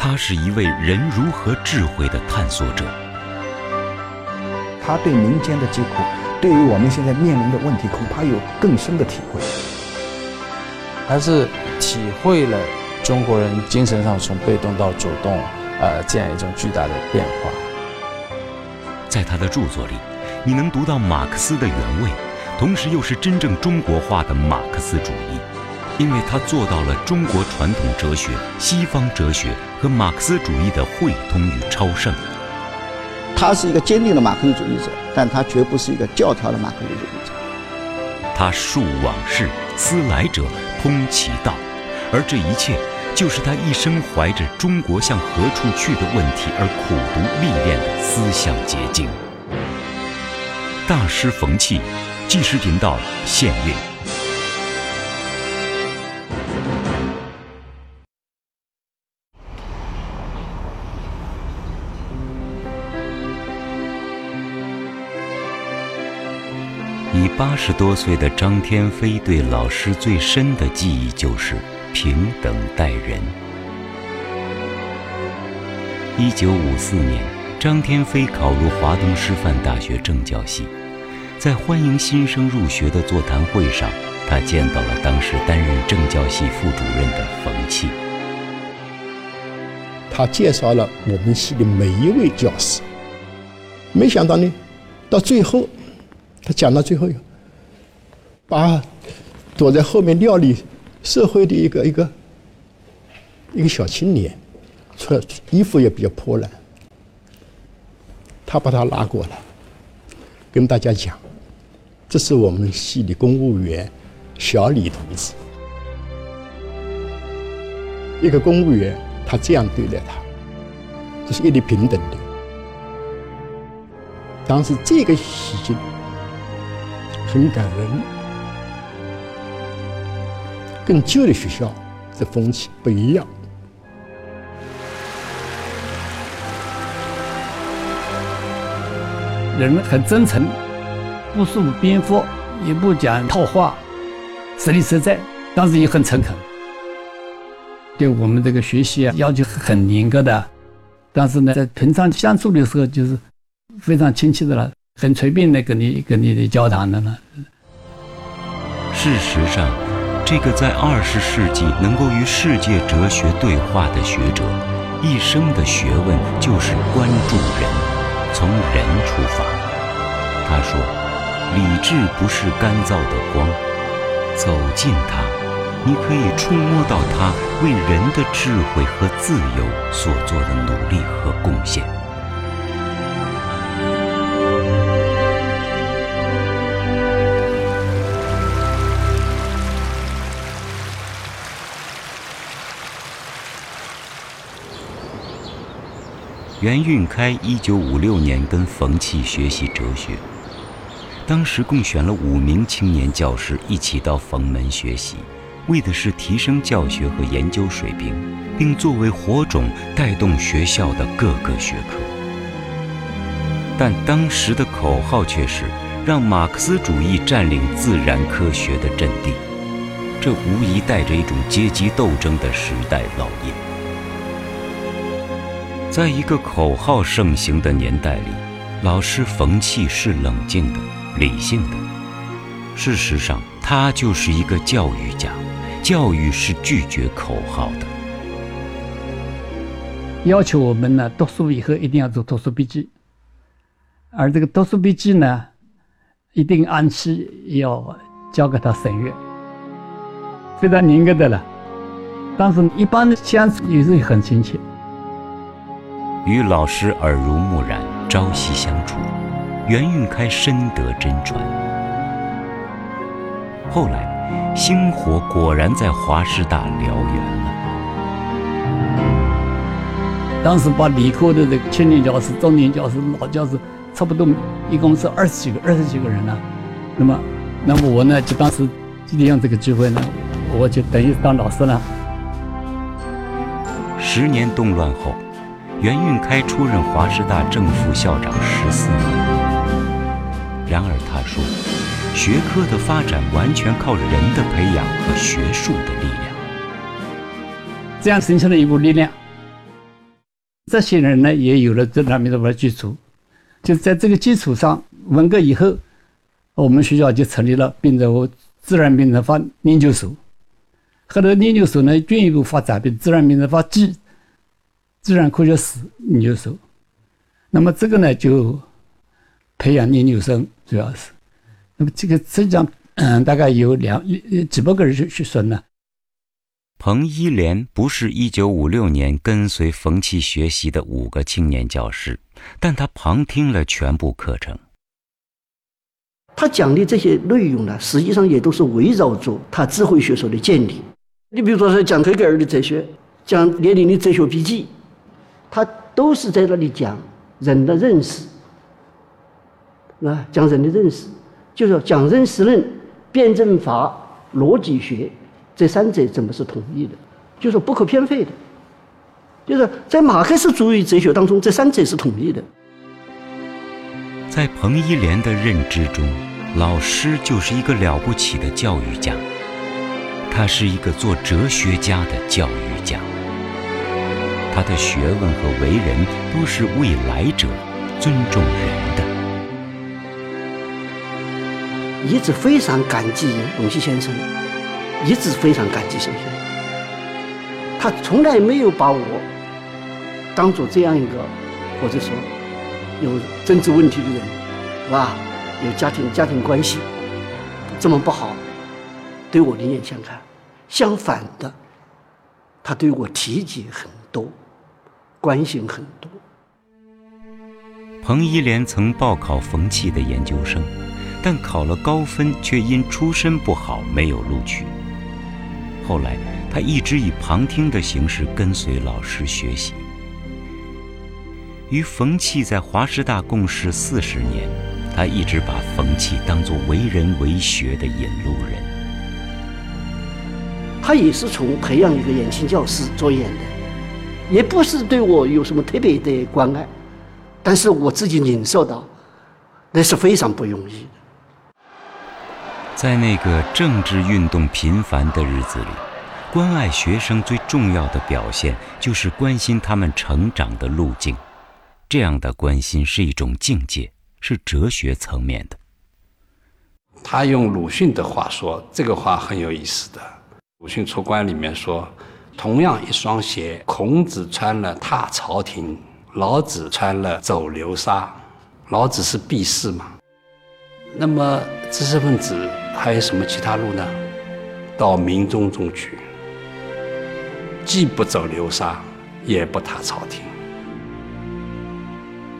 他是一位人如何智慧的探索者。他对民间的疾苦，对于我们现在面临的问题，恐怕有更深的体会。他是体会了中国人精神上从被动到主动，呃，这样一种巨大的变化。在他的著作里，你能读到马克思的原味，同时又是真正中国化的马克思主义，因为他做到了中国传统哲学、西方哲学和马克思主义的汇通与超胜。他是一个坚定的马克思主义者，但他绝不是一个教条的马克思主义者。他述往事，思来者，通其道，而这一切，就是他一生怀着中国向何处去的问题而苦读历练的思想结晶。大师冯契，纪实频道献映。八十多岁的张天飞对老师最深的记忆就是平等待人。一九五四年，张天飞考入华东师范大学政教系，在欢迎新生入学的座谈会上，他见到了当时担任政教系副主任的冯契。他介绍了我们系的每一位教师，没想到呢，到最后。他讲到最后，把躲在后面料理社会的一个一个一个小青年，穿衣服也比较破烂，他把他拉过来，跟大家讲：“这是我们系的公务员小李同志。”一个公务员，他这样对待他，这是一律平等的。当时这个事情。很感人，跟旧的学校的风气不一样。人很真诚，不树边幅，也不讲套话，实力实在，但是也很诚恳。对我们这个学习啊，要求很严格的，但是呢，在平常相处的时候，就是非常亲切的了。很随便的跟你跟你的交谈的了。事实上，这个在二十世纪能够与世界哲学对话的学者，一生的学问就是关注人，从人出发。他说：“理智不是干燥的光，走近它，你可以触摸到它为人的智慧和自由所做的努力和贡献。”袁运开一九五六年跟冯契学习哲学，当时共选了五名青年教师一起到冯门学习，为的是提升教学和研究水平，并作为火种带动学校的各个学科。但当时的口号却是让马克思主义占领自然科学的阵地，这无疑带着一种阶级斗争的时代烙印。在一个口号盛行的年代里，老师冯契是冷静的、理性的。事实上，他就是一个教育家。教育是拒绝口号的。要求我们呢，读书以后一定要做读书笔记，而这个读书笔记呢，一定按期要交给他审阅，非常严格的了。但是，一般的相处也是很亲切。与老师耳濡目染、朝夕相处，袁运开深得真传。后来，星火果然在华师大燎原了。当时把理科的这个青年教师、中年教师、老教师，差不多一共是二十几个、二十几个人了。那么，那么我呢，就当时利用这个机会呢，我就等于当老师了。十年动乱后。袁运开出任华师大正副校长十四年，然而他说，学科的发展完全靠人的培养和学术的力量。这样形成了一股力量，这些人呢也有了这方面的基础，就在这个基础上，文革以后，我们学校就成立了辩证和自然辩证法研究所。后来研究所呢进一步发展为自然辩证法暨自然科学史研究所。那么这个呢就培养研究生，主要是。那么这个实际上，嗯，大概有两几百个人学学生呢。彭一莲不是一九五六年跟随冯契学习的五个青年教师，但他旁听了全部课程。他讲的这些内容呢，实际上也都是围绕着他智慧学说的建立。你比如说，是讲黑格尔的哲学，讲列宁的哲学笔记，他都是在那里讲人的认识，啊，讲人的认识，就是讲认识论、辩证法、逻辑学。这三者怎么是统一的？就是不可偏废的。就是在马克思主义哲学当中，这三者是统一的。在彭一莲的认知中，老师就是一个了不起的教育家，他是一个做哲学家的教育家。他的学问和为人都是未来者，尊重人的。一直非常感激永熙先生。一直非常感激先生，他从来没有把我当做这样一个，或者说有政治问题的人，是吧？有家庭家庭关系这么不好，对我另眼相看。相反的，他对我提及很，关心很多。彭一莲曾报考冯契的研究生，但考了高分，却因出身不好没有录取。后来，他一直以旁听的形式跟随老师学习。与冯契在华师大共事四十年，他一直把冯契当作为人为学的引路人。他也是从培养一个年轻教师着眼的，也不是对我有什么特别的关爱，但是我自己领受到，那是非常不容易的。在那个政治运动频繁的日子里，关爱学生最重要的表现就是关心他们成长的路径。这样的关心是一种境界，是哲学层面的。他用鲁迅的话说，这个话很有意思的。鲁迅出关里面说，同样一双鞋，孔子穿了踏朝廷，老子穿了走流沙。老子是避世嘛？那么知识分子。还有什么其他路呢？到民众中去，既不走流沙，也不踏朝廷。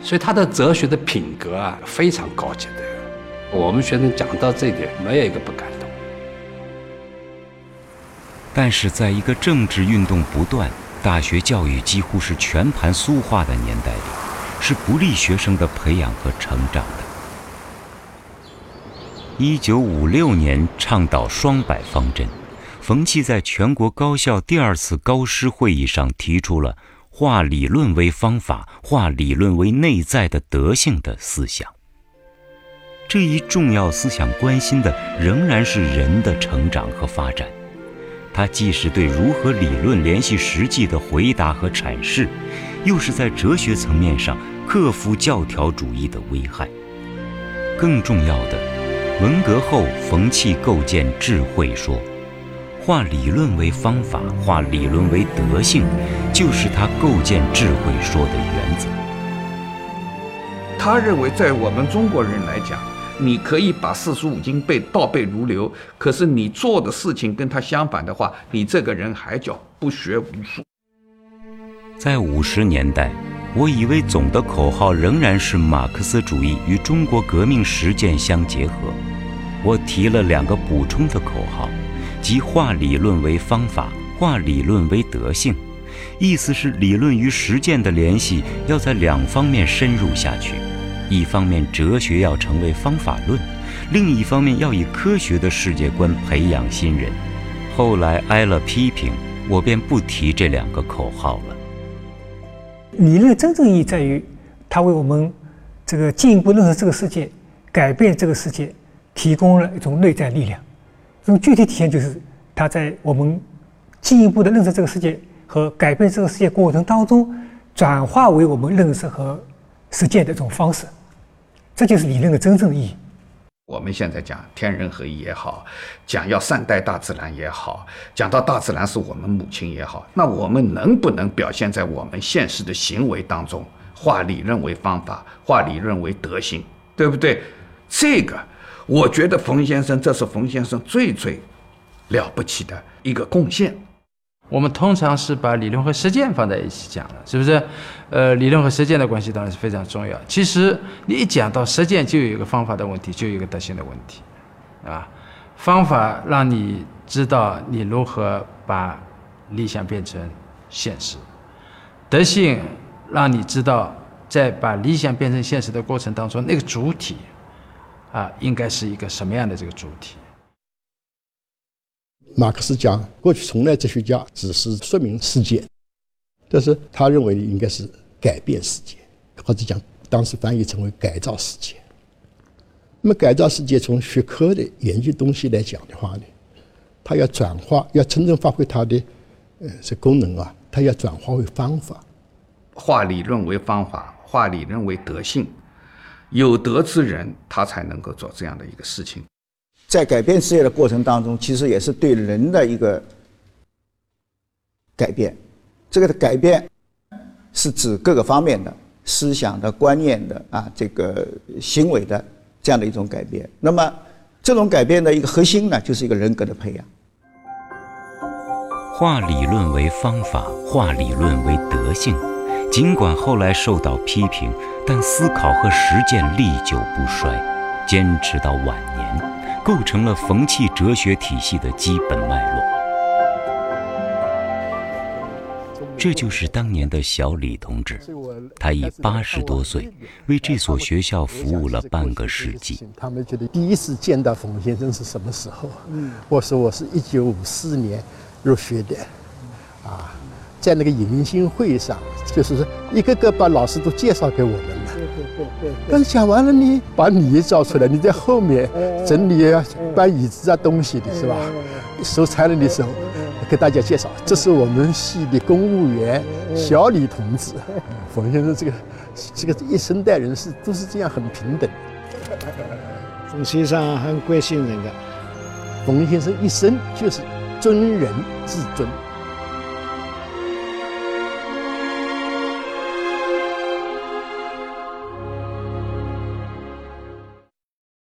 所以他的哲学的品格啊，非常高级的。我们学生讲到这点，没有一个不敢。但是，在一个政治运动不断、大学教育几乎是全盘苏化的年代里，是不利学生的培养和成长的。一九五六年，倡导双百方针，冯契在全国高校第二次高师会议上提出了“化理论为方法，化理论为内在的德性”的思想。这一重要思想关心的仍然是人的成长和发展，它既是对如何理论联系实际的回答和阐释，又是在哲学层面上克服教条主义的危害。更重要的。文革后，冯契构建智慧说，化理论为方法，化理论为德性，就是他构建智慧说的原则。他认为，在我们中国人来讲，你可以把四书五经背倒背如流，可是你做的事情跟他相反的话，你这个人还叫不学无术。在五十年代。我以为总的口号仍然是马克思主义与中国革命实践相结合。我提了两个补充的口号，即化理论为方法，化理论为德性。意思是理论与实践的联系要在两方面深入下去。一方面，哲学要成为方法论；另一方面，要以科学的世界观培养新人。后来挨了批评，我便不提这两个口号了。理论真正意义在于，它为我们这个进一步认识这个世界、改变这个世界提供了一种内在力量。这种具体体现就是它在我们进一步的认识这个世界和改变这个世界过程当中，转化为我们认识和实践的一种方式，这就是理论的真正意义。我们现在讲天人合一也好，讲要善待大自然也好，讲到大自然是我们母亲也好，那我们能不能表现在我们现实的行为当中，化理论为方法，化理论为德行，对不对？这个，我觉得冯先生这是冯先生最最了不起的一个贡献。我们通常是把理论和实践放在一起讲的，是不是？呃，理论和实践的关系当然是非常重要。其实你一讲到实践，就有一个方法的问题，就有一个德性的问题，啊，方法让你知道你如何把理想变成现实，德性让你知道在把理想变成现实的过程当中，那个主体啊，应该是一个什么样的这个主体。马克思讲，过去从来哲学家只是说明世界，但是他认为应该是改变世界，或者讲当时翻译成为改造世界。那么改造世界从学科的研究东西来讲的话呢，它要转化，要真正发挥它的呃这功能啊，它要转化为方法，化理论为方法，化理论为德性，有德之人他才能够做这样的一个事情。在改变世界的过程当中，其实也是对人的一个改变。这个的改变是指各个方面的思想的、观念的啊，这个行为的这样的一种改变。那么，这种改变的一个核心呢，就是一个人格的培养。化理论为方法，化理论为德性。尽管后来受到批评，但思考和实践历久不衰，坚持到晚年。构成了冯契哲学体系的基本脉络。这就是当年的小李同志，他已八十多岁，为这所学校服务了半个世纪。他们觉得第一次见到冯先生是什么时候？我说我是一九五四年入学的，啊，在那个迎新会上，就是说一个个把老师都介绍给我们了。但是讲完了，呢把你找出来，你在后面整理啊、搬椅子啊东西的是吧？收材料的时候，给大家介绍，这是我们系的公务员小李同志。冯先生这个这个一生待人是都是这样很平等。冯先生很关心人的，冯先生一生就是尊人至尊。